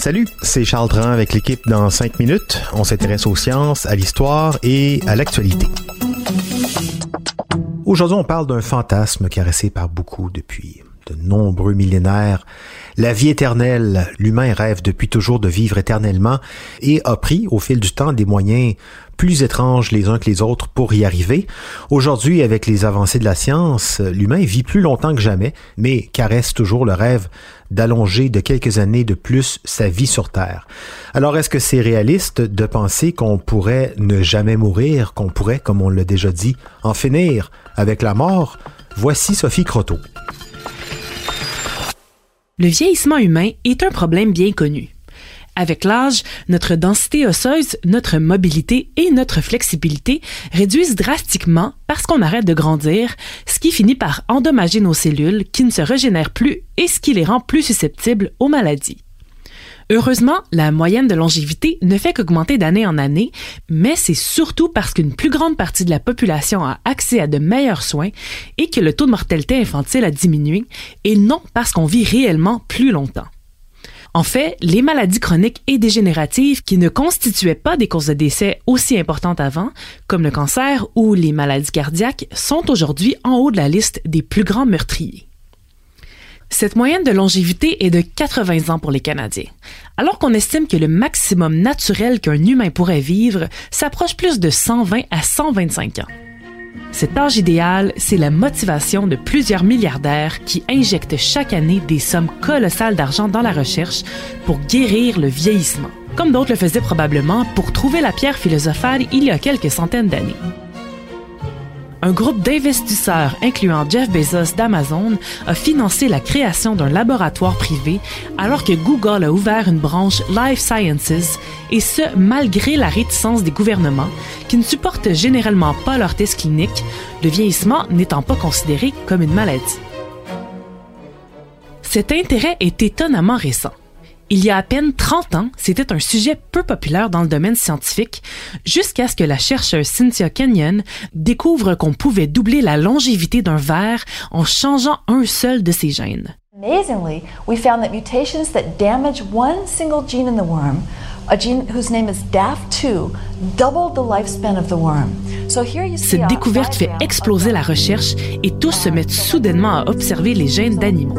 Salut, c'est Charles Dran avec l'équipe dans 5 minutes. On s'intéresse aux sciences, à l'histoire et à l'actualité. Aujourd'hui, on parle d'un fantasme caressé par beaucoup depuis nombreux millénaires. La vie éternelle, l'humain rêve depuis toujours de vivre éternellement et a pris au fil du temps des moyens plus étranges les uns que les autres pour y arriver. Aujourd'hui, avec les avancées de la science, l'humain vit plus longtemps que jamais, mais caresse toujours le rêve d'allonger de quelques années de plus sa vie sur Terre. Alors, est-ce que c'est réaliste de penser qu'on pourrait ne jamais mourir, qu'on pourrait, comme on l'a déjà dit, en finir avec la mort? Voici Sophie Croteau. Le vieillissement humain est un problème bien connu. Avec l'âge, notre densité osseuse, notre mobilité et notre flexibilité réduisent drastiquement parce qu'on arrête de grandir, ce qui finit par endommager nos cellules qui ne se régénèrent plus et ce qui les rend plus susceptibles aux maladies. Heureusement, la moyenne de longévité ne fait qu'augmenter d'année en année, mais c'est surtout parce qu'une plus grande partie de la population a accès à de meilleurs soins et que le taux de mortalité infantile a diminué, et non parce qu'on vit réellement plus longtemps. En fait, les maladies chroniques et dégénératives qui ne constituaient pas des causes de décès aussi importantes avant, comme le cancer ou les maladies cardiaques, sont aujourd'hui en haut de la liste des plus grands meurtriers. Cette moyenne de longévité est de 80 ans pour les Canadiens, alors qu'on estime que le maximum naturel qu'un humain pourrait vivre s'approche plus de 120 à 125 ans. Cet âge idéal, c'est la motivation de plusieurs milliardaires qui injectent chaque année des sommes colossales d'argent dans la recherche pour guérir le vieillissement, comme d'autres le faisaient probablement pour trouver la pierre philosophale il y a quelques centaines d'années. Un groupe d'investisseurs incluant Jeff Bezos d'Amazon a financé la création d'un laboratoire privé alors que Google a ouvert une branche Life Sciences et ce malgré la réticence des gouvernements qui ne supportent généralement pas leurs tests cliniques, le vieillissement n'étant pas considéré comme une maladie. Cet intérêt est étonnamment récent. Il y a à peine 30 ans, c'était un sujet peu populaire dans le domaine scientifique, jusqu'à ce que la chercheuse Cynthia Kenyon découvre qu'on pouvait doubler la longévité d'un ver en changeant un seul de ses gènes. Amazingly, we found that mutations that damage one single gene in the worm, a gene whose name is DAF2, doubled the lifespan of the worm. So here you see Cette découverte fait exploser la recherche et tous se mettent soudainement à observer les gènes d'animaux.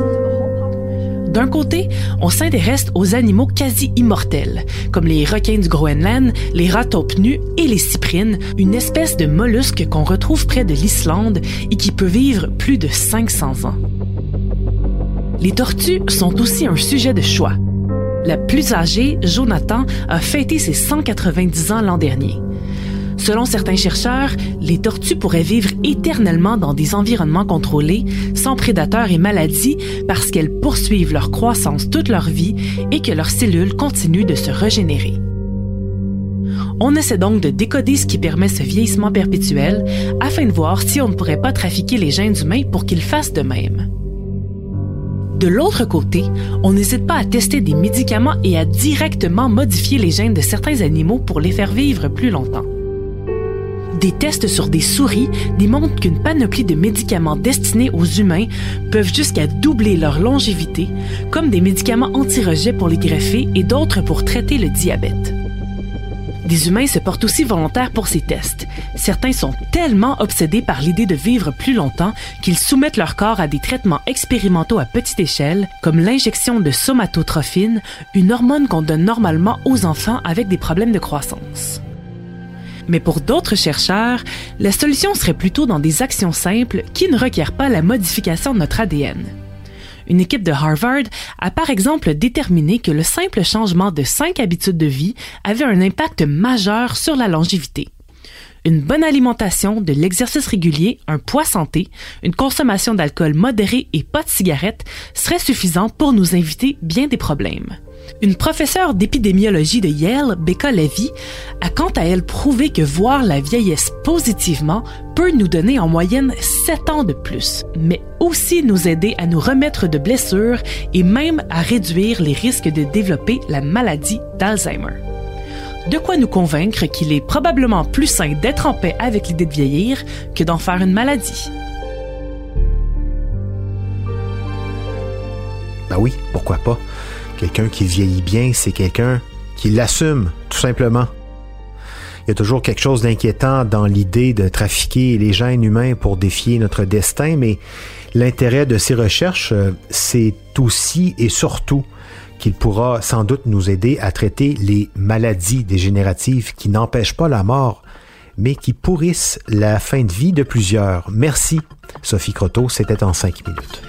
D'un côté, on s'intéresse aux animaux quasi immortels, comme les requins du Groenland, les rats nus et les cyprines, une espèce de mollusque qu'on retrouve près de l'Islande et qui peut vivre plus de 500 ans. Les tortues sont aussi un sujet de choix. La plus âgée, Jonathan, a fêté ses 190 ans l'an dernier. Selon certains chercheurs, les tortues pourraient vivre éternellement dans des environnements contrôlés, sans prédateurs et maladies, parce qu'elles poursuivent leur croissance toute leur vie et que leurs cellules continuent de se régénérer. On essaie donc de décoder ce qui permet ce vieillissement perpétuel afin de voir si on ne pourrait pas trafiquer les gènes humains pour qu'ils fassent de même. De l'autre côté, on n'hésite pas à tester des médicaments et à directement modifier les gènes de certains animaux pour les faire vivre plus longtemps. Des tests sur des souris démontrent qu'une panoplie de médicaments destinés aux humains peuvent jusqu'à doubler leur longévité, comme des médicaments anti-rejet pour les greffés et d'autres pour traiter le diabète. Des humains se portent aussi volontaires pour ces tests. Certains sont tellement obsédés par l'idée de vivre plus longtemps qu'ils soumettent leur corps à des traitements expérimentaux à petite échelle, comme l'injection de somatotrophine, une hormone qu'on donne normalement aux enfants avec des problèmes de croissance. Mais pour d'autres chercheurs, la solution serait plutôt dans des actions simples qui ne requièrent pas la modification de notre ADN. Une équipe de Harvard a par exemple déterminé que le simple changement de cinq habitudes de vie avait un impact majeur sur la longévité. Une bonne alimentation, de l'exercice régulier, un poids santé, une consommation d'alcool modérée et pas de cigarettes seraient suffisants pour nous éviter bien des problèmes. Une professeure d'épidémiologie de Yale, Becca Levy, a quant à elle prouvé que voir la vieillesse positivement peut nous donner en moyenne 7 ans de plus, mais aussi nous aider à nous remettre de blessures et même à réduire les risques de développer la maladie d'Alzheimer. De quoi nous convaincre qu'il est probablement plus sain d'être en paix avec l'idée de vieillir que d'en faire une maladie? Ben oui, pourquoi pas? Quelqu'un qui vieillit bien, c'est quelqu'un qui l'assume, tout simplement. Il y a toujours quelque chose d'inquiétant dans l'idée de trafiquer les gènes humains pour défier notre destin, mais l'intérêt de ces recherches, euh, c'est aussi et surtout qu'il pourra sans doute nous aider à traiter les maladies dégénératives qui n'empêchent pas la mort, mais qui pourrissent la fin de vie de plusieurs. Merci, Sophie Croteau, c'était en cinq minutes.